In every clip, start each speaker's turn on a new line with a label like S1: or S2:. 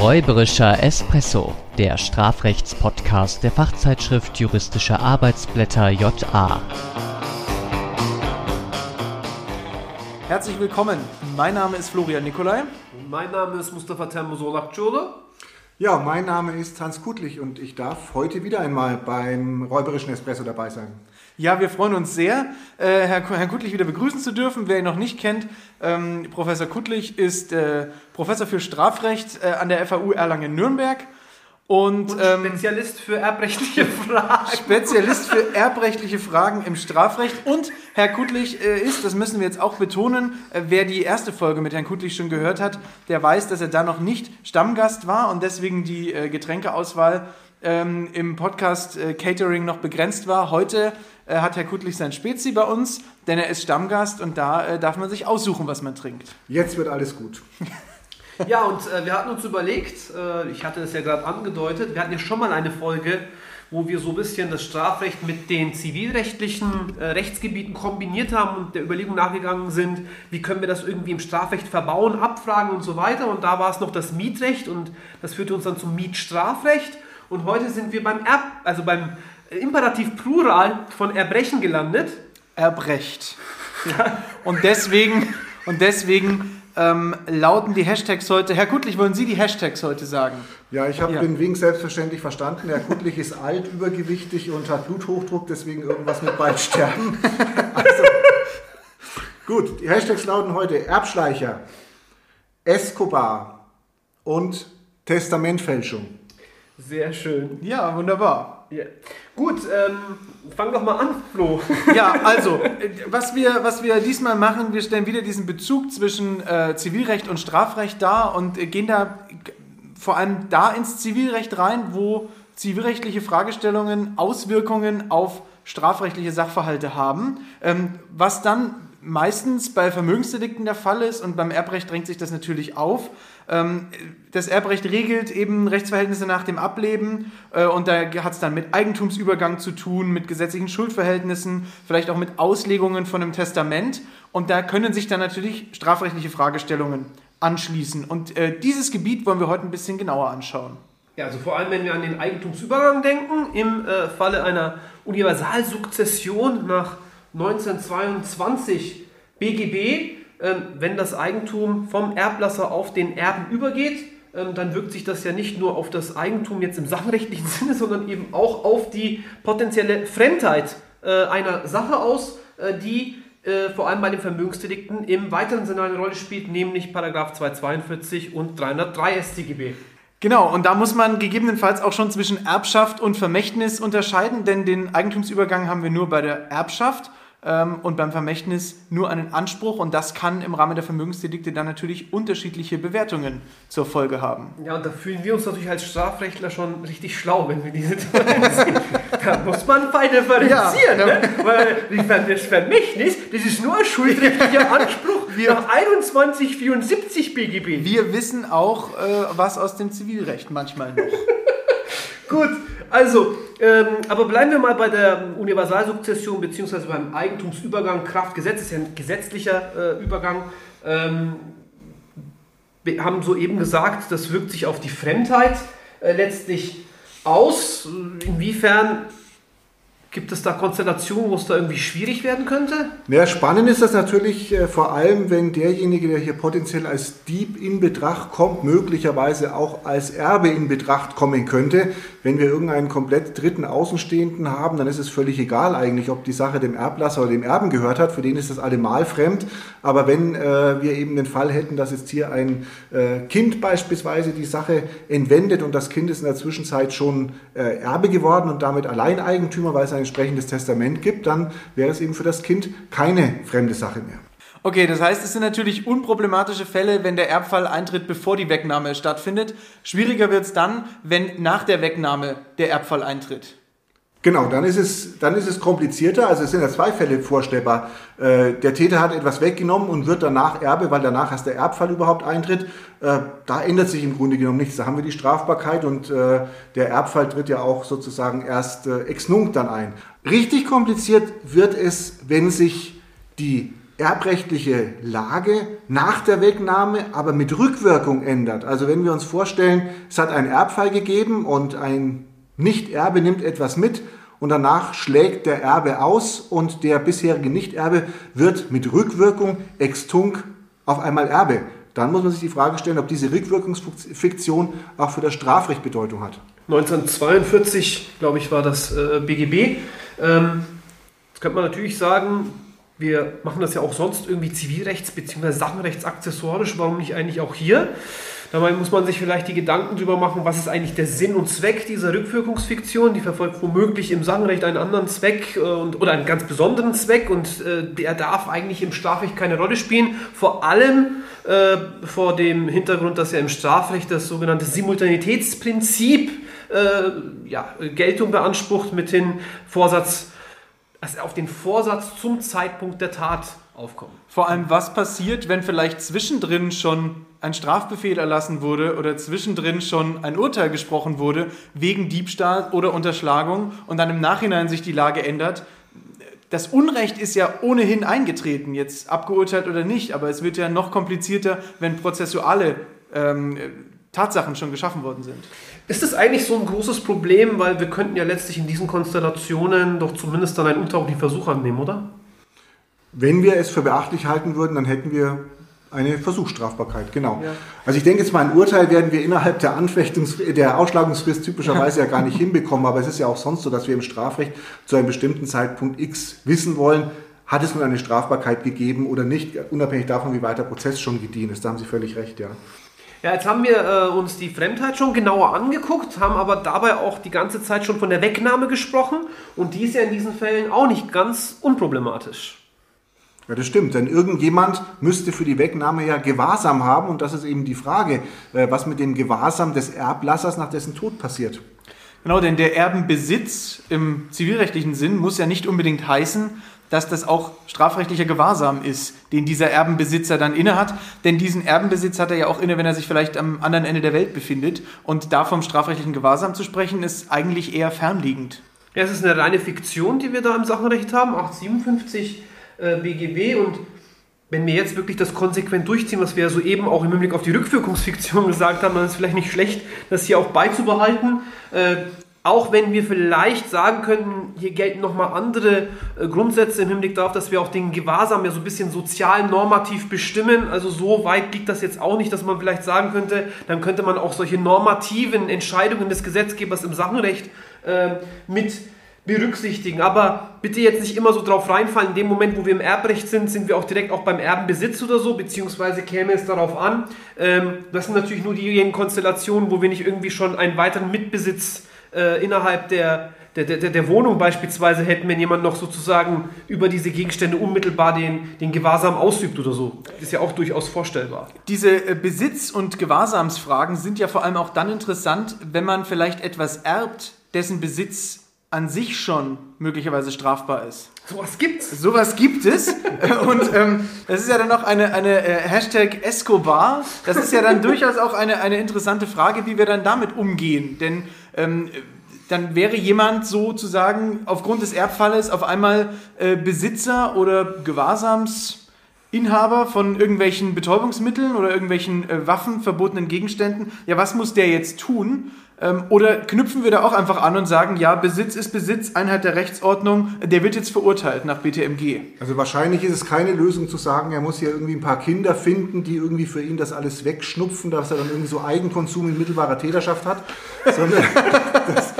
S1: Räuberischer Espresso, der Strafrechtspodcast der Fachzeitschrift Juristische Arbeitsblätter JA.
S2: Herzlich willkommen. Mein Name ist Florian Nikolai.
S3: Mein Name ist Mustafa Termosolak-Çole.
S4: Ja, mein Name ist Hans Kutlich und ich darf heute wieder einmal beim Räuberischen Espresso dabei sein.
S2: Ja, wir freuen uns sehr, äh, Herr, Herrn Kuttlich wieder begrüßen zu dürfen. Wer ihn noch nicht kennt, ähm, Professor Kuttlich ist äh, Professor für Strafrecht äh, an der FAU Erlangen-Nürnberg.
S3: Und, und ähm, Spezialist für erbrechtliche Fragen.
S2: Spezialist für erbrechtliche Fragen im Strafrecht. Und Herr Kuttlich äh, ist, das müssen wir jetzt auch betonen, äh, wer die erste Folge mit Herrn Kuttlich schon gehört hat, der weiß, dass er da noch nicht Stammgast war und deswegen die äh, Getränkeauswahl ähm, im Podcast äh, Catering noch begrenzt war. Heute äh, hat Herr Kuttlich sein Spezi bei uns, denn er ist Stammgast und da äh, darf man sich aussuchen, was man trinkt.
S4: Jetzt wird alles gut.
S3: ja, und äh, wir hatten uns überlegt, äh, ich hatte es ja gerade angedeutet, wir hatten ja schon mal eine Folge, wo wir so ein bisschen das Strafrecht mit den zivilrechtlichen äh, Rechtsgebieten kombiniert haben und der Überlegung nachgegangen sind, wie können wir das irgendwie im Strafrecht verbauen, abfragen und so weiter. Und da war es noch das Mietrecht und das führte uns dann zum Mietstrafrecht. Und heute sind wir beim Erb, also beim Imperativ Plural von Erbrechen gelandet.
S2: Erbrecht. Ja. Und deswegen, und deswegen ähm, lauten die Hashtags heute. Herr Kuttlich, wollen Sie die Hashtags heute sagen?
S4: Ja, ich habe ja. den Wink selbstverständlich verstanden. Herr Kuttlich ist alt, übergewichtig und hat Bluthochdruck, deswegen irgendwas mit bald sterben. Also, gut, die Hashtags lauten heute Erbschleicher, Escobar und Testamentfälschung.
S3: Sehr schön.
S2: Ja, wunderbar.
S3: Ja. Gut, ähm, fang doch mal an, Flo.
S2: Ja, also, was wir, was wir diesmal machen, wir stellen wieder diesen Bezug zwischen äh, Zivilrecht und Strafrecht dar und äh, gehen da vor allem da ins Zivilrecht rein, wo zivilrechtliche Fragestellungen Auswirkungen auf strafrechtliche Sachverhalte haben, ähm, was dann meistens bei Vermögensdelikten der Fall ist und beim Erbrecht drängt sich das natürlich auf. Ähm, das Erbrecht regelt eben Rechtsverhältnisse nach dem Ableben äh, und da hat es dann mit Eigentumsübergang zu tun, mit gesetzlichen Schuldverhältnissen, vielleicht auch mit Auslegungen von einem Testament und da können sich dann natürlich strafrechtliche Fragestellungen anschließen und äh, dieses Gebiet wollen wir heute ein bisschen genauer anschauen.
S3: Ja, also vor allem, wenn wir an den Eigentumsübergang denken, im äh, Falle einer Universalsukzession nach 1922 BGB, wenn das Eigentum vom Erblasser auf den Erben übergeht, ähm, dann wirkt sich das ja nicht nur auf das Eigentum jetzt im sachenrechtlichen Sinne, sondern eben auch auf die potenzielle Fremdheit äh, einer Sache aus, äh, die äh, vor allem bei den Vermögensdelikten im weiteren Sinne eine Rolle spielt, nämlich Paragraph 242 und 303 StGB.
S2: Genau, und da muss man gegebenenfalls auch schon zwischen Erbschaft und Vermächtnis unterscheiden, denn den Eigentumsübergang haben wir nur bei der Erbschaft ähm, und beim Vermächtnis nur einen Anspruch und das kann im Rahmen der Vermögensdelikte dann natürlich unterschiedliche Bewertungen zur Folge haben.
S3: Ja, und da fühlen wir uns natürlich als Strafrechtler schon richtig schlau, wenn wir diese da muss man fein differenzieren, ja, ne? weil das Vermächtnis, das ist nur ein schuldrechtlicher Anspruch wir, nach 2174 BGB.
S2: Wir wissen auch äh, was aus dem Zivilrecht manchmal noch.
S3: Gut, also, ähm, aber bleiben wir mal bei der Universalsukzession bzw. beim Eigentumsübergang. Kraftgesetz ist ja ein gesetzlicher äh, Übergang. Ähm, wir haben soeben gesagt, das wirkt sich auf die Fremdheit äh, letztlich aus. Inwiefern Gibt es da Konstellationen, wo es da irgendwie schwierig werden könnte?
S4: Ja, spannend ist das natürlich äh, vor allem, wenn derjenige, der hier potenziell als Dieb in Betracht kommt, möglicherweise auch als Erbe in Betracht kommen könnte. Wenn wir irgendeinen komplett dritten Außenstehenden haben, dann ist es völlig egal eigentlich, ob die Sache dem Erblasser oder dem Erben gehört hat. Für den ist das allemal fremd. Aber wenn äh, wir eben den Fall hätten, dass jetzt hier ein äh, Kind beispielsweise die Sache entwendet und das Kind ist in der Zwischenzeit schon äh, Erbe geworden und damit Alleineigentümer, weil es ein entsprechendes Testament gibt, dann wäre es eben für das Kind keine fremde Sache mehr.
S2: Okay, das heißt, es sind natürlich unproblematische Fälle, wenn der Erbfall eintritt, bevor die Wegnahme stattfindet. Schwieriger wird es dann, wenn nach der Wegnahme der Erbfall eintritt.
S4: Genau, dann ist es, dann ist es komplizierter. Also es sind ja zwei Fälle vorstellbar. Äh, der Täter hat etwas weggenommen und wird danach Erbe, weil danach erst der Erbfall überhaupt eintritt. Äh, da ändert sich im Grunde genommen nichts. Da haben wir die Strafbarkeit und äh, der Erbfall tritt ja auch sozusagen erst ex nunc dann ein. Richtig kompliziert wird es, wenn sich die erbrechtliche Lage nach der Wegnahme, aber mit Rückwirkung ändert. Also wenn wir uns vorstellen, es hat einen Erbfall gegeben und ein Nichterbe nimmt etwas mit und danach schlägt der Erbe aus und der bisherige Nichterbe wird mit Rückwirkung ex tunc auf einmal Erbe. Dann muss man sich die Frage stellen, ob diese Rückwirkungsfiktion auch für das Strafrecht Bedeutung hat.
S3: 1942, glaube ich, war das äh, BGB. Ähm, jetzt könnte man natürlich sagen, wir machen das ja auch sonst irgendwie zivilrechts- bzw. sachenrechtsaccessorisch. Warum nicht eigentlich auch hier? Dabei muss man sich vielleicht die Gedanken darüber machen, was ist eigentlich der Sinn und Zweck dieser Rückwirkungsfiktion. Die verfolgt womöglich im Sachenrecht einen anderen Zweck äh, und, oder einen ganz besonderen Zweck und äh, der darf eigentlich im Strafrecht keine Rolle spielen. Vor allem äh, vor dem Hintergrund, dass ja im Strafrecht das sogenannte Simultanitätsprinzip äh, ja, Geltung beansprucht mit dem Vorsatz, also auf den Vorsatz zum Zeitpunkt der Tat aufkommen.
S2: Vor allem, was passiert, wenn vielleicht zwischendrin schon ein Strafbefehl erlassen wurde oder zwischendrin schon ein Urteil gesprochen wurde wegen Diebstahl oder Unterschlagung und dann im Nachhinein sich die Lage ändert? Das Unrecht ist ja ohnehin eingetreten, jetzt abgeurteilt oder nicht, aber es wird ja noch komplizierter, wenn prozessuale ähm, Tatsachen schon geschaffen worden sind.
S3: Ist das eigentlich so ein großes Problem, weil wir könnten ja letztlich in diesen Konstellationen doch zumindest dann einen unterschiedlichen Versuch annehmen, oder?
S4: Wenn wir es für beachtlich halten würden, dann hätten wir eine Versuchsstrafbarkeit, genau. Ja. Also ich denke jetzt mal, ein Urteil werden wir innerhalb der Anfechtungs der Ausschlagungsfrist typischerweise ja. gar nicht hinbekommen, aber es ist ja auch sonst so, dass wir im Strafrecht zu einem bestimmten Zeitpunkt X wissen wollen, hat es nun eine Strafbarkeit gegeben oder nicht, unabhängig davon, wie weit der Prozess schon gediehen ist. Da haben Sie völlig recht, ja.
S3: Ja, jetzt haben wir äh, uns die Fremdheit schon genauer angeguckt, haben aber dabei auch die ganze Zeit schon von der Wegnahme gesprochen und die ist ja in diesen Fällen auch nicht ganz unproblematisch.
S4: Ja, das stimmt, denn irgendjemand müsste für die Wegnahme ja Gewahrsam haben und das ist eben die Frage, äh, was mit dem Gewahrsam des Erblassers nach dessen Tod passiert.
S2: Genau, denn der Erbenbesitz im zivilrechtlichen Sinn muss ja nicht unbedingt heißen, dass das auch strafrechtlicher Gewahrsam ist, den dieser Erbenbesitzer dann innehat. Denn diesen Erbenbesitz hat er ja auch inne, wenn er sich vielleicht am anderen Ende der Welt befindet. Und da vom strafrechtlichen Gewahrsam zu sprechen, ist eigentlich eher fernliegend.
S3: Ja, es ist eine reine Fiktion, die wir da im Sachenrecht haben, 857 äh, BGB. Und wenn wir jetzt wirklich das konsequent durchziehen, was wir ja soeben auch im Hinblick auf die Rückwirkungsfiktion gesagt haben, dann ist es vielleicht nicht schlecht, das hier auch beizubehalten. Äh, auch wenn wir vielleicht sagen könnten, hier gelten nochmal andere äh, Grundsätze im Hinblick darauf, dass wir auch den Gewahrsam ja so ein bisschen sozial normativ bestimmen. Also so weit liegt das jetzt auch nicht, dass man vielleicht sagen könnte, dann könnte man auch solche normativen Entscheidungen des Gesetzgebers im Sachenrecht äh, mit berücksichtigen. Aber bitte jetzt nicht immer so drauf reinfallen, in dem Moment, wo wir im Erbrecht sind, sind wir auch direkt auch beim Erbenbesitz oder so, beziehungsweise käme es darauf an. Ähm, das sind natürlich nur diejenigen Konstellationen, wo wir nicht irgendwie schon einen weiteren Mitbesitz äh, innerhalb der, der, der, der Wohnung beispielsweise hätten, wenn jemand noch sozusagen über diese Gegenstände unmittelbar den, den Gewahrsam ausübt oder so. Ist ja auch durchaus vorstellbar.
S2: Diese äh, Besitz- und Gewahrsamsfragen sind ja vor allem auch dann interessant, wenn man vielleicht etwas erbt, dessen Besitz an sich schon möglicherweise strafbar ist.
S3: Sowas gibt's.
S2: Sowas gibt es. Und ähm, das ist ja dann noch eine, eine äh, Hashtag Escobar. Das ist ja dann durchaus auch eine, eine interessante Frage, wie wir dann damit umgehen. Denn ähm, dann wäre jemand sozusagen aufgrund des Erbfalles auf einmal äh, Besitzer oder Gewahrsamsinhaber von irgendwelchen Betäubungsmitteln oder irgendwelchen äh, Waffen, verbotenen Gegenständen. Ja, was muss der jetzt tun? Ähm, oder knüpfen wir da auch einfach an und sagen, ja, Besitz ist Besitz, Einheit der Rechtsordnung, der wird jetzt verurteilt nach BTMG?
S4: Also wahrscheinlich ist es keine Lösung zu sagen, er muss hier irgendwie ein paar Kinder finden, die irgendwie für ihn das alles wegschnupfen, dass er dann irgendwie so Eigenkonsum in mittelbarer Täterschaft hat, sondern das,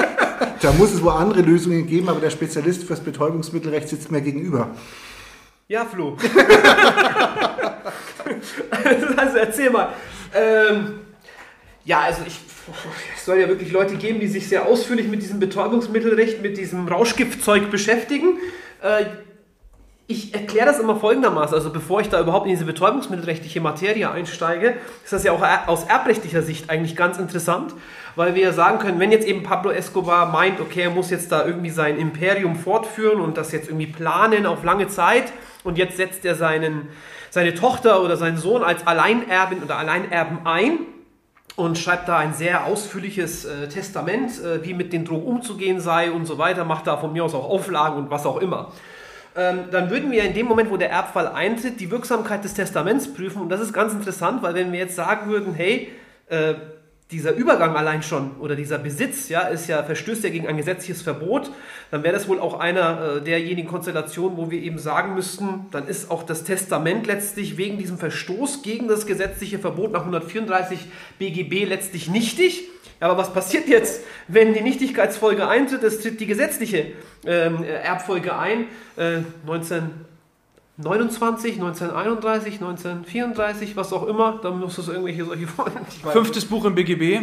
S4: da muss es wohl andere Lösungen geben, aber der Spezialist fürs Betäubungsmittelrecht sitzt mir gegenüber.
S3: Ja, Flo. also erzähl mal. Ähm, ja, also ich es soll ja wirklich Leute geben, die sich sehr ausführlich mit diesem Betäubungsmittelrecht, mit diesem Rauschgiftzeug beschäftigen. Äh, ich erkläre das immer folgendermaßen, also bevor ich da überhaupt in diese betäubungsmittelrechtliche Materie einsteige, ist das ja auch aus erbrechtlicher Sicht eigentlich ganz interessant, weil wir ja sagen können, wenn jetzt eben Pablo Escobar meint, okay, er muss jetzt da irgendwie sein Imperium fortführen und das jetzt irgendwie planen auf lange Zeit und jetzt setzt er seinen, seine Tochter oder seinen Sohn als Alleinerbin oder Alleinerben ein, und schreibt da ein sehr ausführliches äh, Testament, äh, wie mit den Drogen umzugehen sei und so weiter, macht da von mir aus auch Auflagen und was auch immer. Ähm, dann würden wir in dem Moment, wo der Erbfall eintritt, die Wirksamkeit des Testaments prüfen. Und das ist ganz interessant, weil wenn wir jetzt sagen würden, hey, äh, dieser Übergang allein schon oder dieser Besitz, ja, ist ja, verstößt ja gegen ein gesetzliches Verbot, dann wäre das wohl auch einer äh, derjenigen Konstellationen, wo wir eben sagen müssten, dann ist auch das Testament letztlich wegen diesem Verstoß gegen das gesetzliche Verbot nach 134 BGB letztlich nichtig. Aber was passiert jetzt, wenn die Nichtigkeitsfolge eintritt? Es tritt die gesetzliche ähm, Erbfolge ein. Äh, 19 29, 1931, 1934, was auch immer, da muss es irgendwelche solche
S2: Fünftes Buch im BGB.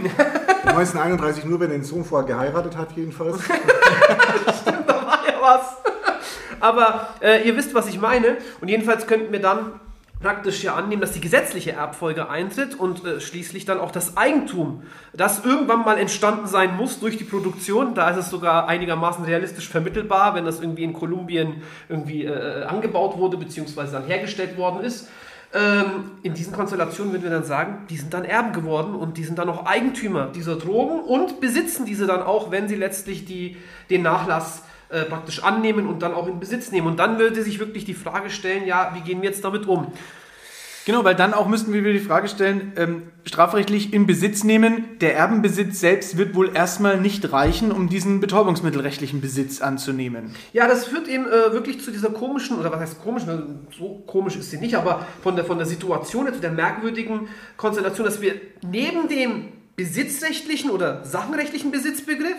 S4: 1931 nur, wenn den Sohn vorher geheiratet hat, jedenfalls.
S3: Stimmt, da war ja was. Aber äh, ihr wisst, was ich meine. Und jedenfalls könnten wir dann praktisch ja annehmen, dass die gesetzliche Erbfolge eintritt und äh, schließlich dann auch das Eigentum, das irgendwann mal entstanden sein muss durch die Produktion. Da ist es sogar einigermaßen realistisch vermittelbar, wenn das irgendwie in Kolumbien irgendwie äh, angebaut wurde bzw. dann hergestellt worden ist. Ähm, in diesen Konstellationen würden wir dann sagen, die sind dann Erben geworden und die sind dann auch Eigentümer dieser Drogen und besitzen diese dann auch, wenn sie letztlich die, den Nachlass äh, praktisch annehmen und dann auch in Besitz nehmen. Und dann würde sich wirklich die Frage stellen, ja, wie gehen wir jetzt damit um?
S2: Genau, weil dann auch müssten wir wieder die Frage stellen, ähm, strafrechtlich in Besitz nehmen. Der Erbenbesitz selbst wird wohl erstmal nicht reichen, um diesen betäubungsmittelrechtlichen Besitz anzunehmen.
S3: Ja, das führt eben äh, wirklich zu dieser komischen, oder was heißt komisch, so komisch ist sie nicht, aber von der, von der Situation, zu der merkwürdigen Konstellation, dass wir neben dem besitzrechtlichen oder sachenrechtlichen Besitzbegriff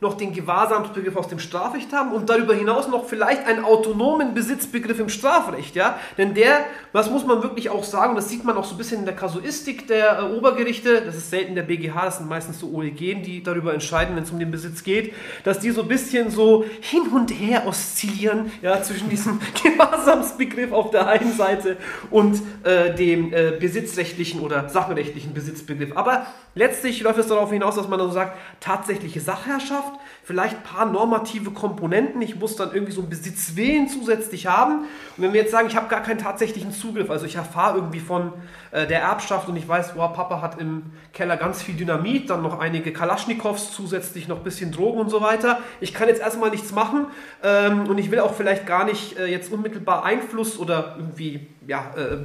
S3: noch den Gewahrsamsbegriff aus dem Strafrecht haben und darüber hinaus noch vielleicht einen autonomen Besitzbegriff im Strafrecht, ja? Denn der, was muss man wirklich auch sagen, das sieht man auch so ein bisschen in der Kasuistik der äh, Obergerichte, das ist selten der BGH, das sind meistens so OEG, die darüber entscheiden, wenn es um den Besitz geht, dass die so ein bisschen so hin und her oszillieren, ja, zwischen diesem Gewahrsamsbegriff auf der einen Seite und äh, dem äh, besitzrechtlichen oder sachenrechtlichen Besitzbegriff. Aber letztlich läuft es darauf hinaus, dass man dann so sagt, tatsächliche Sachherrschaft vielleicht ein paar normative Komponenten. Ich muss dann irgendwie so einen Besitzwillen zusätzlich haben. Und wenn wir jetzt sagen, ich habe gar keinen tatsächlichen Zugriff, also ich erfahre irgendwie von äh, der Erbschaft und ich weiß, wow, Papa hat im Keller ganz viel Dynamit, dann noch einige Kalaschnikows, zusätzlich noch ein bisschen Drogen und so weiter. Ich kann jetzt erstmal nichts machen ähm, und ich will auch vielleicht gar nicht äh, jetzt unmittelbar Einfluss oder irgendwie ja, äh,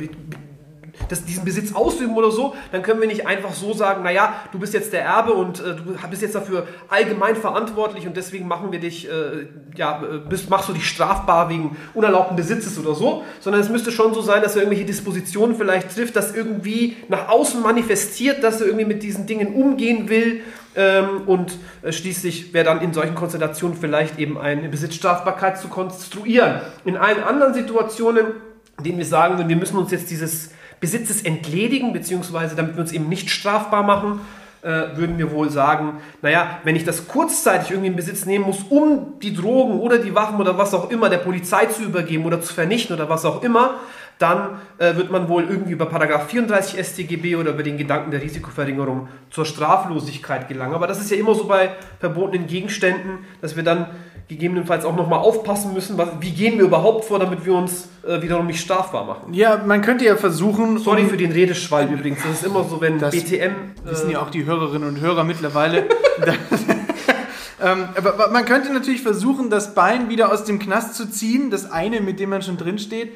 S3: das, diesen Besitz ausüben oder so, dann können wir nicht einfach so sagen, naja, du bist jetzt der Erbe und äh, du bist jetzt dafür allgemein verantwortlich und deswegen machen wir dich, äh, ja, äh, bist, machst du dich strafbar wegen unerlaubten Besitzes oder so, sondern es müsste schon so sein, dass er irgendwelche Dispositionen vielleicht trifft, dass irgendwie nach außen manifestiert, dass er irgendwie mit diesen Dingen umgehen will ähm, und äh, schließlich wäre dann in solchen Konstellationen vielleicht eben eine Besitzstrafbarkeit zu konstruieren. In allen anderen Situationen, in denen wir sagen, wir müssen uns jetzt dieses Besitzes entledigen, beziehungsweise damit wir uns eben nicht strafbar machen, äh, würden wir wohl sagen, naja, wenn ich das kurzzeitig irgendwie in Besitz nehmen muss, um die Drogen oder die Waffen oder was auch immer der Polizei zu übergeben oder zu vernichten oder was auch immer, dann äh, wird man wohl irgendwie über Paragraph 34 StGB oder über den Gedanken der Risikoverringerung zur Straflosigkeit gelangen. Aber das ist ja immer so bei verbotenen Gegenständen, dass wir dann gegebenenfalls auch nochmal aufpassen müssen, was, wie gehen wir überhaupt vor, damit wir uns äh, wiederum nicht strafbar machen.
S2: Ja, man könnte ja versuchen.
S3: Sorry für den Redeschwall übrigens. Das ist immer so, wenn das BTM. Äh,
S2: wissen ja auch die Hörerinnen und Hörer mittlerweile. ähm, aber man könnte natürlich versuchen, das Bein wieder aus dem Knast zu ziehen, das eine, mit dem man schon drinsteht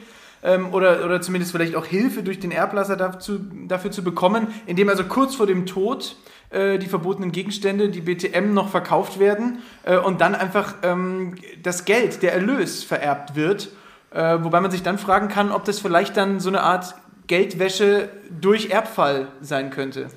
S2: ähm, oder, oder zumindest vielleicht auch Hilfe durch den Erblasser dazu, dafür zu bekommen, indem also kurz vor dem Tod äh, die verbotenen Gegenstände, die BTM, noch verkauft werden äh, und dann einfach ähm, das Geld, der Erlös vererbt wird. Äh, wobei man sich dann fragen kann, ob das vielleicht dann so eine Art Geldwäsche durch Erbfall sein könnte.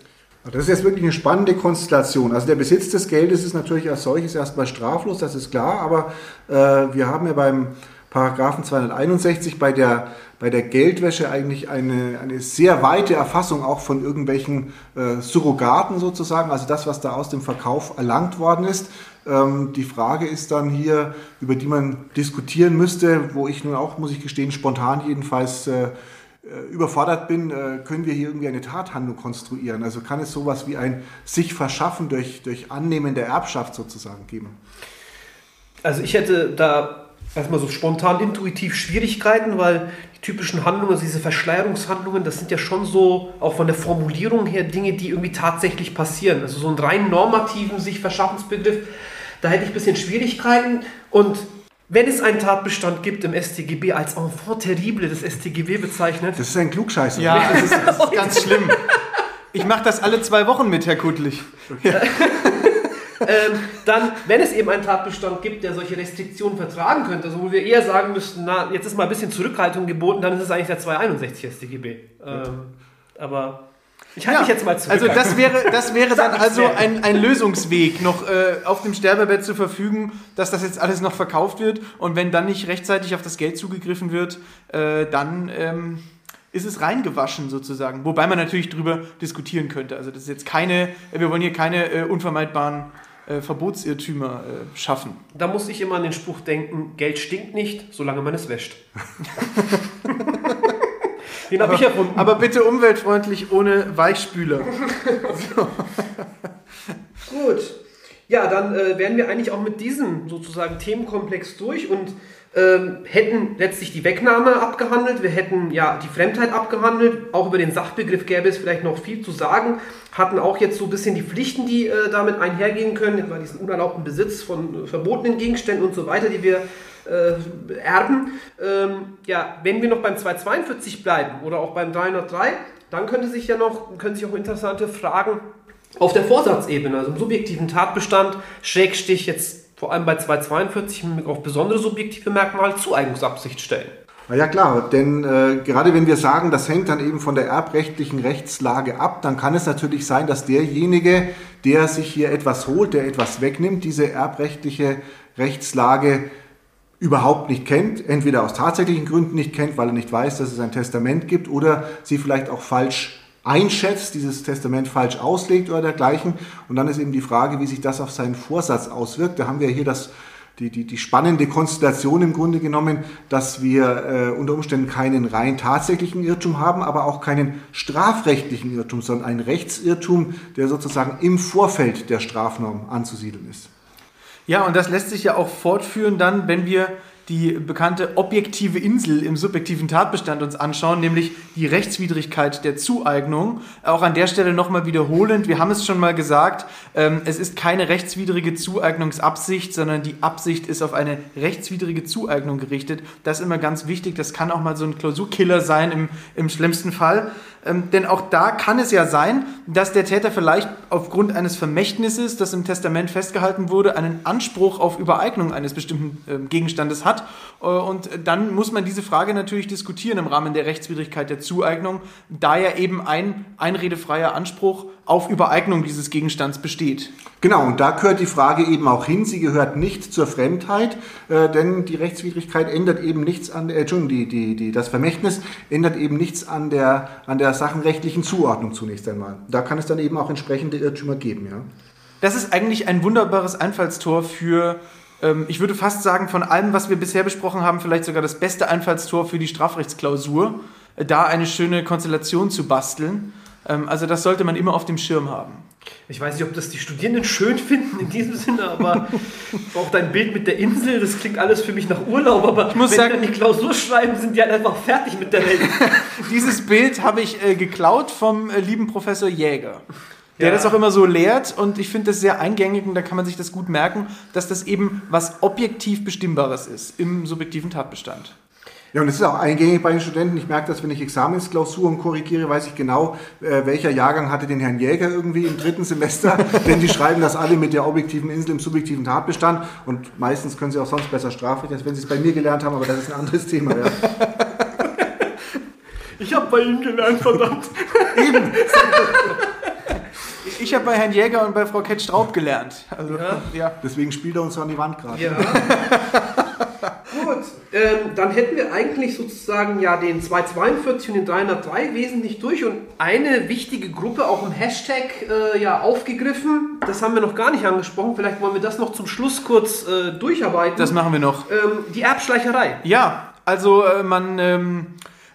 S4: Das ist jetzt wirklich eine spannende Konstellation. Also der Besitz des Geldes ist natürlich als solches erstmal straflos, das ist klar, aber äh, wir haben ja beim Paragraphen 261 bei der, bei der Geldwäsche eigentlich eine, eine sehr weite Erfassung auch von irgendwelchen äh, Surrogaten sozusagen, also das, was da aus dem Verkauf erlangt worden ist. Ähm, die Frage ist dann hier, über die man diskutieren müsste, wo ich nun auch, muss ich gestehen, spontan jedenfalls äh, äh überfordert bin, äh, können wir hier irgendwie eine Tathandlung konstruieren? Also kann es sowas wie ein sich verschaffen durch, durch Annehmen der Erbschaft sozusagen geben?
S3: Also ich hätte da erstmal so spontan intuitiv Schwierigkeiten, weil die typischen Handlungen, also diese Verschleierungshandlungen, das sind ja schon so, auch von der Formulierung her, Dinge, die irgendwie tatsächlich passieren. Also so einen rein normativen sich Verschaffensbegriff, da hätte ich ein bisschen Schwierigkeiten und wenn es einen Tatbestand gibt im StGB als Enfant terrible des StGB bezeichnet,
S4: Das ist ein Klugscheißer.
S2: Ja, das ist, das ist ganz schlimm. Ich mache das alle zwei Wochen mit, Herr Kuttlich.
S3: ähm, dann, wenn es eben einen Tatbestand gibt, der solche Restriktionen vertragen könnte, also wo wir eher sagen müssten, na, jetzt ist mal ein bisschen Zurückhaltung geboten, dann ist es eigentlich der 261 StGB. Ähm, aber ich halte mich jetzt mal zurück.
S2: Also das wäre, das wäre dann also ein, ein Lösungsweg, noch äh, auf dem Sterbebett zu verfügen, dass das jetzt alles noch verkauft wird und wenn dann nicht rechtzeitig auf das Geld zugegriffen wird, äh, dann ähm, ist es reingewaschen sozusagen. Wobei man natürlich drüber diskutieren könnte. Also das ist jetzt keine, wir wollen hier keine äh, unvermeidbaren äh, Verbotsirrtümer äh, schaffen.
S3: Da muss ich immer an den Spruch denken, Geld stinkt nicht, solange man es wäscht. Den habe ich erfunden.
S2: Aber bitte umweltfreundlich ohne Weichspüler.
S3: Gut. Ja, dann äh, wären wir eigentlich auch mit diesem sozusagen Themenkomplex durch und ähm, hätten letztlich die Wegnahme abgehandelt, wir hätten ja die Fremdheit abgehandelt, auch über den Sachbegriff gäbe es vielleicht noch viel zu sagen, hatten auch jetzt so ein bisschen die Pflichten, die äh, damit einhergehen können, etwa diesen unerlaubten Besitz von äh, verbotenen Gegenständen und so weiter, die wir äh, erben. Ähm, ja, wenn wir noch beim 242 bleiben oder auch beim 303, dann könnte sich ja noch, können sich auch interessante Fragen auf der Vorsatzebene, also im subjektiven Tatbestand, Schrägstich jetzt vor allem bei 242 mit Blick auf besondere subjektive Merkmale Zueignungsabsicht stellen.
S4: Na ja klar, denn äh, gerade wenn wir sagen, das hängt dann eben von der erbrechtlichen Rechtslage ab, dann kann es natürlich sein, dass derjenige, der sich hier etwas holt, der etwas wegnimmt, diese erbrechtliche Rechtslage überhaupt nicht kennt, entweder aus tatsächlichen Gründen nicht kennt, weil er nicht weiß, dass es ein Testament gibt, oder sie vielleicht auch falsch einschätzt, dieses Testament falsch auslegt oder dergleichen. Und dann ist eben die Frage, wie sich das auf seinen Vorsatz auswirkt. Da haben wir hier das, die, die, die spannende Konstellation im Grunde genommen, dass wir äh, unter Umständen keinen rein tatsächlichen Irrtum haben, aber auch keinen strafrechtlichen Irrtum, sondern einen Rechtsirrtum, der sozusagen im Vorfeld der Strafnorm anzusiedeln ist.
S2: Ja, und das lässt sich ja auch fortführen dann, wenn wir die bekannte objektive Insel im subjektiven Tatbestand uns anschauen, nämlich die Rechtswidrigkeit der Zueignung. Auch an der Stelle nochmal wiederholend, wir haben es schon mal gesagt, ähm, es ist keine rechtswidrige Zueignungsabsicht, sondern die Absicht ist auf eine rechtswidrige Zueignung gerichtet. Das ist immer ganz wichtig, das kann auch mal so ein Klausurkiller sein im, im schlimmsten Fall. Ähm, denn auch da kann es ja sein, dass der Täter vielleicht aufgrund eines Vermächtnisses, das im Testament festgehalten wurde, einen Anspruch auf Übereignung eines bestimmten äh, Gegenstandes hat. Äh, und dann muss man diese Frage natürlich diskutieren im Rahmen der Rechtswidrigkeit der Zueignung, da ja eben ein einredefreier Anspruch auf Übereignung dieses Gegenstands besteht.
S4: Genau, und da gehört die Frage eben auch hin. Sie gehört nicht zur Fremdheit, äh, denn die Rechtswidrigkeit ändert eben nichts an der, äh, Entschuldigung, die, die, die, das Vermächtnis ändert eben nichts an der, an der sachenrechtlichen Zuordnung zunächst einmal. Da kann es dann eben auch entsprechende Irrtümer geben, ja.
S2: Das ist eigentlich ein wunderbares Einfallstor für, ähm, ich würde fast sagen, von allem, was wir bisher besprochen haben, vielleicht sogar das beste Einfallstor für die Strafrechtsklausur, äh, da eine schöne Konstellation zu basteln. Ähm, also das sollte man immer auf dem Schirm haben.
S3: Ich weiß nicht, ob das die Studierenden schön finden in diesem Sinne, aber auch dein Bild mit der Insel, das klingt alles für mich nach Urlaub, aber
S2: Ich muss
S3: wenn
S2: sagen-
S3: die dann die Klausur schreiben, sind die halt einfach fertig mit der Welt.
S2: Dieses Bild habe ich äh, geklaut vom äh, lieben Professor Jäger. Der
S3: Ja.
S2: das auch immer so lehrt und ich finde das sehr eingängig und da kann man sich das gut merken, dass das eben was objektiv Bestimmbares ist im subjektiven Tatbestand.
S4: Ja, und es ist auch eingängig bei den Studenten. Ich merke das, wenn ich Examensklausuren korrigiere, weiß ich genau, äh, welcher Jahrgang hatte den Herrn Jäger irgendwie im dritten Semester. Denn die schreiben das alle mit der objektiven Insel im subjektiven Tatbestand. Und meistens können sie auch sonst besser Strafrecht, als wenn sie es bei mir gelernt haben, aber das ist ein anderes Thema. Ja.
S3: Ich habe bei ihm gelernt, verdammt.
S4: Eben.
S2: Ich habe bei Herrn Jäger und bei Frau Ketz-Straub gelernt. Also,
S3: Ja.
S2: ja.
S4: Deswegen spielt er uns an die Wand gerade.
S3: Ja. Gut, ähm, dann hätten wir eigentlich sozusagen ja den 242 und den 303 wesentlich durch und eine wichtige Gruppe auch im Hashtag äh, ja aufgegriffen. Das haben wir noch gar nicht angesprochen. Vielleicht wollen wir das noch zum Schluss kurz äh, durcharbeiten.
S2: Das machen wir noch.
S3: ähm, die Erbschleicherei.
S2: Ja, also äh, man ähm,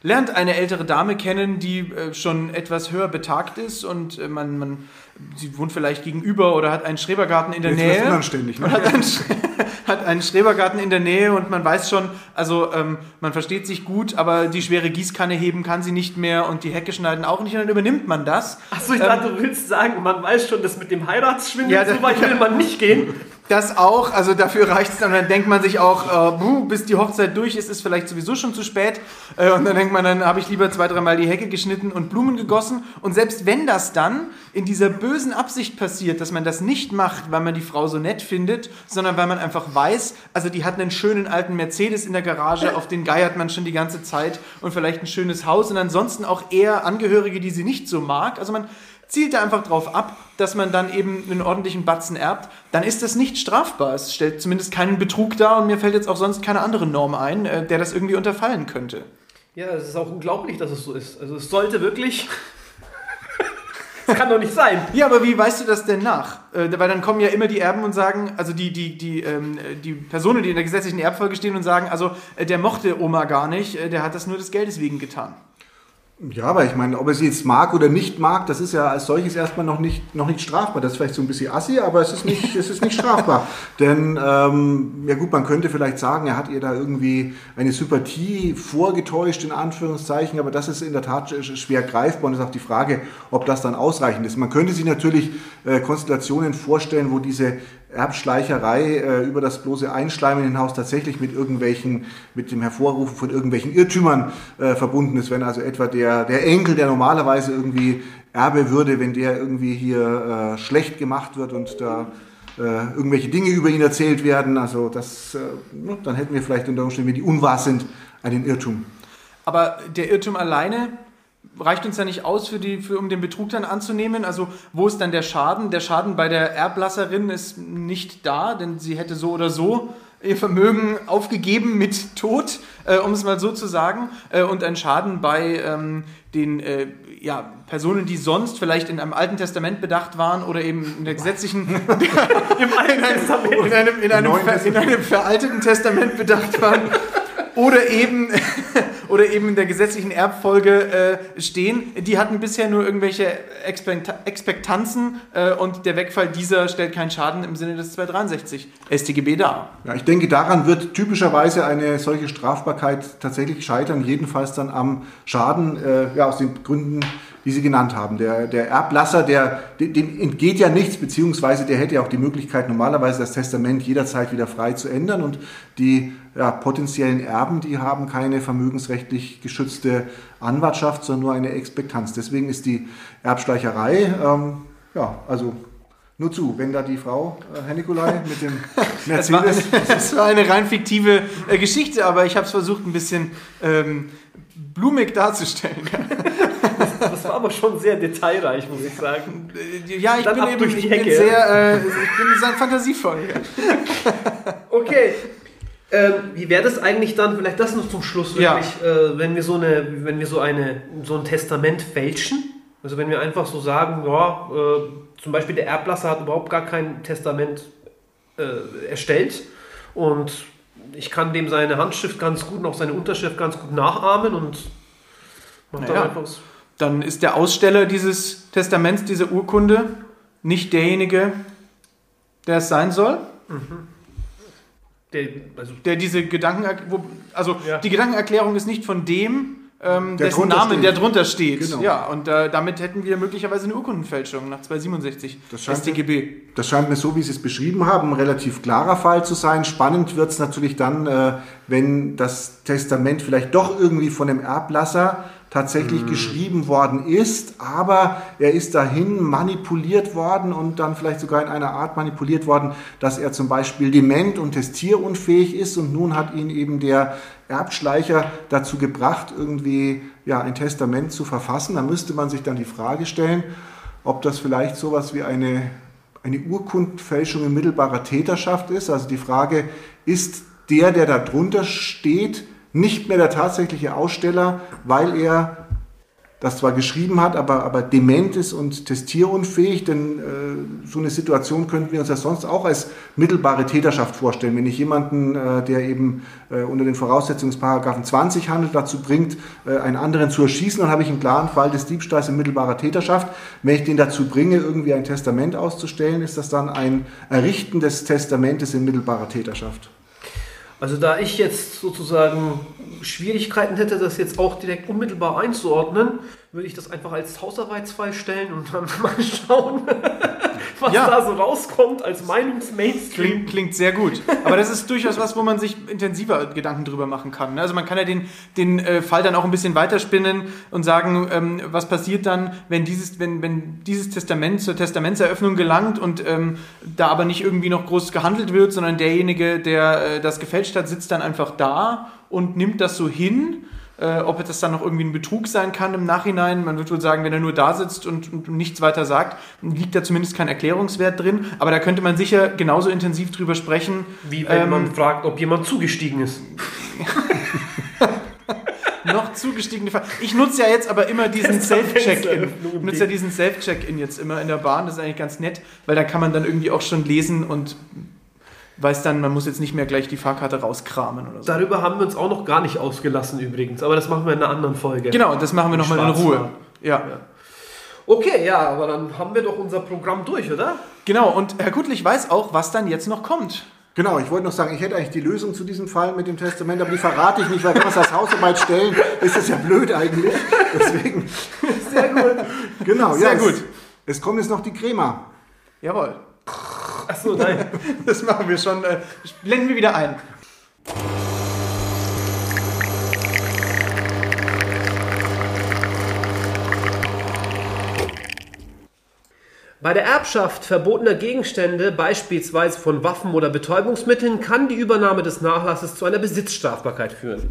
S2: lernt eine ältere Dame kennen, die äh, schon etwas höher betagt ist und äh, man, man, sie wohnt vielleicht gegenüber oder hat einen Schrebergarten in der
S4: Jetzt
S2: Nähe.
S4: unanständig. Ne?
S2: hat einen, hat einen Schrebergarten in der Nähe und man weiß schon, also ähm, man versteht sich gut, aber die schwere Gießkanne heben kann sie nicht mehr und die Hecke schneiden auch nicht und dann übernimmt man das.
S3: Achso, ich dachte, du willst sagen, man weiß schon, dass mit dem Heiratsschwindel
S2: Ja,
S3: so weit will man nicht gehen.
S2: Das auch, also dafür reicht es dann. Dann denkt man sich auch, äh, buh, bis die Hochzeit durch ist, ist vielleicht sowieso schon zu spät. Äh, und dann denkt man, dann habe ich lieber zwei, dreimal die Hecke geschnitten und Blumen gegossen. Und selbst wenn das dann in dieser bösen Absicht passiert, dass man das nicht macht, weil man die Frau so nett findet, sondern weil man einfach weiß, also die hat einen schönen alten Mercedes in der Garage, auf den geiert man schon die ganze Zeit und vielleicht ein schönes Haus und ansonsten auch eher Angehörige, die sie nicht so mag. Also man zielt da einfach drauf ab, dass man dann eben einen ordentlichen Batzen erbt, dann ist das nicht strafbar. Es stellt zumindest keinen Betrug dar und mir fällt jetzt auch sonst keine andere Norm ein, äh, der das irgendwie unterfallen könnte.
S3: Ja, es ist auch unglaublich, dass es so ist. Also es sollte wirklich. das kann doch nicht sein.
S2: Ja, aber wie weißt du das denn nach? Äh, weil dann kommen ja immer die Erben und sagen, also die, die, die, ähm, die Personen, die in der gesetzlichen Erbfolge stehen und sagen, also äh, der mochte Oma gar nicht, äh, der hat das nur des Geldes wegen getan.
S4: Ja, aber ich meine, ob er sie jetzt mag oder nicht mag, das ist ja als solches erstmal noch nicht, noch nicht strafbar. Das ist vielleicht so ein bisschen assi, aber es ist nicht, es ist nicht strafbar. Denn, ähm, ja gut, man könnte vielleicht sagen, er hat ihr da irgendwie eine Sympathie vorgetäuscht, in Anführungszeichen, aber das ist in der Tat schwer greifbar und ist auch die Frage, ob das dann ausreichend ist. Man könnte sich natürlich äh, Konstellationen vorstellen, wo diese Erbschleicherei äh, über das bloße Einschleimen in den Haus tatsächlich mit irgendwelchen, mit dem Hervorrufen von irgendwelchen Irrtümern äh, verbunden ist. Wenn also etwa der, der Enkel, der normalerweise irgendwie Erbe würde, wenn der irgendwie hier äh, schlecht gemacht wird und da äh, irgendwelche Dinge über ihn erzählt werden, also das, äh, dann hätten wir vielleicht unter Umständen, wenn die unwahr sind, einen Irrtum.
S2: Aber der Irrtum alleine reicht uns ja nicht aus, für die, für, um den Betrug dann anzunehmen. Also wo ist dann der Schaden? Der Schaden bei der Erblasserin ist nicht da, denn sie hätte so oder so ihr Vermögen aufgegeben mit Tod, äh, um es mal so zu sagen. Äh, und ein Schaden bei ähm, den äh, ja, Personen, die sonst vielleicht in einem Alten Testament bedacht waren oder eben in der gesetzlichen Alten Testament. in einem, in einem, in einem veralteten Testament bedacht waren oder eben, oder eben in der gesetzlichen Erbfolge äh, stehen. Die hatten bisher nur irgendwelche Expektanzen äh, und der Wegfall dieser stellt keinen Schaden im Sinne des 263 StGB dar.
S4: Ja, ich denke, daran wird typischerweise eine solche Strafbarkeit tatsächlich scheitern, jedenfalls dann am Schaden, äh, ja, aus den Gründen, die Sie genannt haben. Der, der Erblasser, der, dem entgeht ja nichts, beziehungsweise der hätte ja auch die Möglichkeit, normalerweise das Testament jederzeit wieder frei zu ändern und die ja, potenziellen Erben, die haben keine vermögensrechtlich geschützte Anwartschaft, sondern nur eine Expektanz. Deswegen ist die Erbschleicherei, ähm, ja, also nur zu, wenn da die Frau, äh, Herr Nikolai, mit dem
S2: Mercedes. Das war eine, das war eine rein fiktive äh, Geschichte, aber ich habe es versucht, ein bisschen ähm, blumig darzustellen.
S3: Das war aber schon sehr detailreich, muss ich sagen.
S2: Ja, ich Dann bin eben durch die Hecke. sehr, äh, ich bin sehr fantasievoll.
S3: Okay. Ähm, wie wäre das eigentlich dann, vielleicht das noch zum Schluss wirklich, ja. äh, wenn wir so eine, wenn wir so eine, so ein Testament fälschen? Also wenn wir einfach so sagen, ja, äh, zum Beispiel der Erblasser hat überhaupt gar kein Testament äh, erstellt und ich kann dem seine Handschrift ganz gut, noch seine Unterschrift ganz gut nachahmen und
S2: macht naja. dann einfach dann ist der Aussteller dieses Testaments, dieser Urkunde, nicht derjenige, der es sein soll. Mhm. Der, also der diese Gedanken, also ja. die Gedankenerklärung ist nicht von dem, ähm, der dessen Namen, steht. der drunter steht. Genau. Ja, und äh, damit hätten wir möglicherweise eine Urkundenfälschung nach 267
S4: das scheint StGB. Mir, das scheint mir so, wie Sie es beschrieben haben, ein relativ klarer Fall zu sein. Spannend wird es natürlich dann, äh, wenn das Testament vielleicht doch irgendwie von dem Erblasser tatsächlich mhm. geschrieben worden ist, aber er ist dahin manipuliert worden und dann vielleicht sogar in einer Art manipuliert worden, dass er zum Beispiel dement und testierunfähig ist und nun hat ihn eben der Erbschleicher dazu gebracht, irgendwie ja, ein Testament zu verfassen. Da müsste man sich dann die Frage stellen, ob das vielleicht sowas wie eine, eine Urkundenfälschung in mittelbarer Täterschaft ist. Also die Frage, ist der, der da drunter steht, nicht mehr der tatsächliche Aussteller, weil er das zwar geschrieben hat, aber, aber dement ist und testierunfähig, denn äh, so eine Situation könnten wir uns ja sonst auch als mittelbare Täterschaft vorstellen. Wenn ich jemanden, äh, der eben äh, unter den Voraussetzungsparagraphen 20 handelt, dazu bringt, äh, einen anderen zu erschießen, dann habe ich einen klaren Fall des Diebstahls in mittelbarer Täterschaft. Wenn ich den dazu bringe, irgendwie ein Testament auszustellen, ist das dann ein Errichten des Testamentes in mittelbarer Täterschaft.
S3: Also da ich jetzt sozusagen Schwierigkeiten hätte, das jetzt auch direkt unmittelbar einzuordnen, würde ich das einfach als Hausarbeitsfall stellen und dann mal schauen. Was
S2: Ja.
S3: da so rauskommt als Meinungsmainstream.
S2: Klingt, klingt sehr gut. Aber das ist durchaus was, wo man sich intensiver Gedanken drüber machen kann. ne? Also man kann ja den, den äh, Fall dann auch ein bisschen weiterspinnen und sagen, ähm, was passiert dann, wenn dieses, wenn, wenn dieses Testament zur Testamentseröffnung gelangt und ähm, da aber nicht irgendwie noch groß gehandelt wird, sondern derjenige, der äh, das gefälscht hat, sitzt dann einfach da und nimmt das so hin. Äh, ob das dann noch irgendwie ein Betrug sein kann im Nachhinein. Man wird wohl sagen, wenn er nur da sitzt und, und nichts weiter sagt, liegt da zumindest kein Erklärungswert drin. Aber da könnte man sicher genauso intensiv drüber sprechen.
S3: Wie wenn
S2: Ähm,
S3: man fragt, ob jemand zugestiegen ist.
S2: noch zugestiegene Fall. Ich nutze ja jetzt aber immer diesen Self-Check-In. Ich nutze ja diesen Self-Check-In jetzt immer in der Bahn. Das ist eigentlich ganz nett, weil da kann man dann irgendwie auch schon lesen und weiß dann, man muss jetzt nicht mehr gleich die Fahrkarte rauskramen oder so.
S3: Darüber haben wir uns auch noch gar nicht ausgelassen übrigens, aber das machen wir in einer anderen Folge.
S2: Genau, das machen wir nochmal in. Ruhe. Ja.
S3: Okay, ja, aber dann haben wir doch unser Programm durch, oder?
S2: Genau, und Herr Kuttlich weiß auch, was dann jetzt noch kommt.
S4: Genau, ich wollte noch sagen, ich hätte eigentlich die Lösung zu diesem Fall mit dem Testament, aber die verrate ich nicht, weil wenn wir es als Hausarbeit stellen, ist das ja blöd eigentlich. Deswegen,
S3: Sehr gut.
S4: genau,
S2: Sehr
S4: ja,
S2: gut.
S4: Es, es kommt jetzt noch die Crema.
S2: Jawohl.
S3: Achso, nein.
S2: Das machen wir schon. Äh, blenden wir wieder ein.
S3: Bei der Erbschaft verbotener Gegenstände, beispielsweise von Waffen oder Betäubungsmitteln, kann die Übernahme des Nachlasses zu einer Besitzstrafbarkeit führen.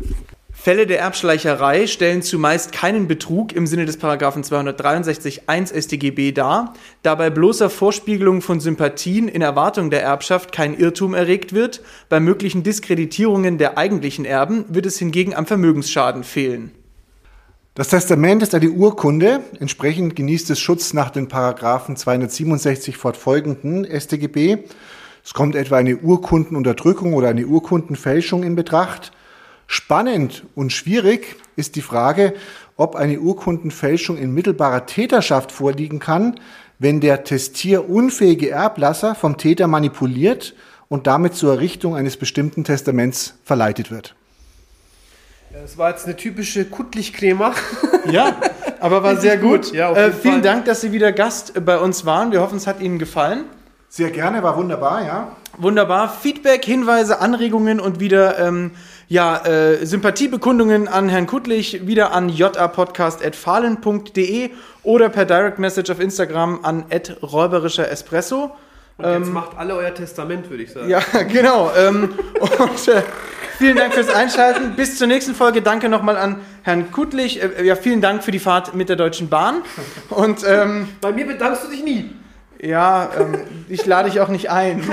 S2: Fälle der Erbschleicherei stellen zumeist keinen Betrug im Sinne des Paragraphen 263.1 StGB dar, da bei bloßer Vorspiegelung von Sympathien in Erwartung der Erbschaft kein Irrtum erregt wird, bei möglichen Diskreditierungen der eigentlichen Erben wird es hingegen am Vermögensschaden fehlen.
S4: Das Testament ist eine Urkunde, entsprechend genießt es Schutz nach den Paragraphen 267 fortfolgenden StGB. Es kommt etwa eine Urkundenunterdrückung oder eine Urkundenfälschung in Betracht. Spannend und schwierig ist die Frage, ob eine Urkundenfälschung in mittelbarer Täterschaft vorliegen kann, wenn der testierunfähige Erblasser vom Täter manipuliert und damit zur Errichtung eines bestimmten Testaments verleitet wird.
S3: Das war jetzt eine typische Kuttlich-Crema.
S2: Ja, aber war sehr gut.
S3: Ja, auf
S2: äh, vielen
S3: Fall.
S2: Dank, dass Sie wieder Gast äh, bei uns waren. Wir hoffen, es hat Ihnen gefallen.
S4: Sehr gerne, war wunderbar, ja.
S2: Wunderbar. Feedback, Hinweise, Anregungen und wieder ähm, ja, äh, Sympathiebekundungen an Herrn Kuttlich wieder an japodcast.fahlen.de oder per Direct Message auf Instagram an räuberischer Espresso.
S3: Und jetzt macht alle euer Testament, würde ich sagen.
S2: Ja, genau. Ähm, und äh, vielen Dank fürs Einschalten. Bis zur nächsten Folge. Danke nochmal an Herrn Kuttlich. Äh, ja, vielen Dank für die Fahrt mit der Deutschen Bahn. Und ähm,
S3: Bei mir bedankst du dich nie.
S2: ja, ähm, ich lade dich auch nicht ein.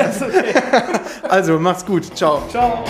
S2: Also, macht's gut. Ciao.
S3: Ciao.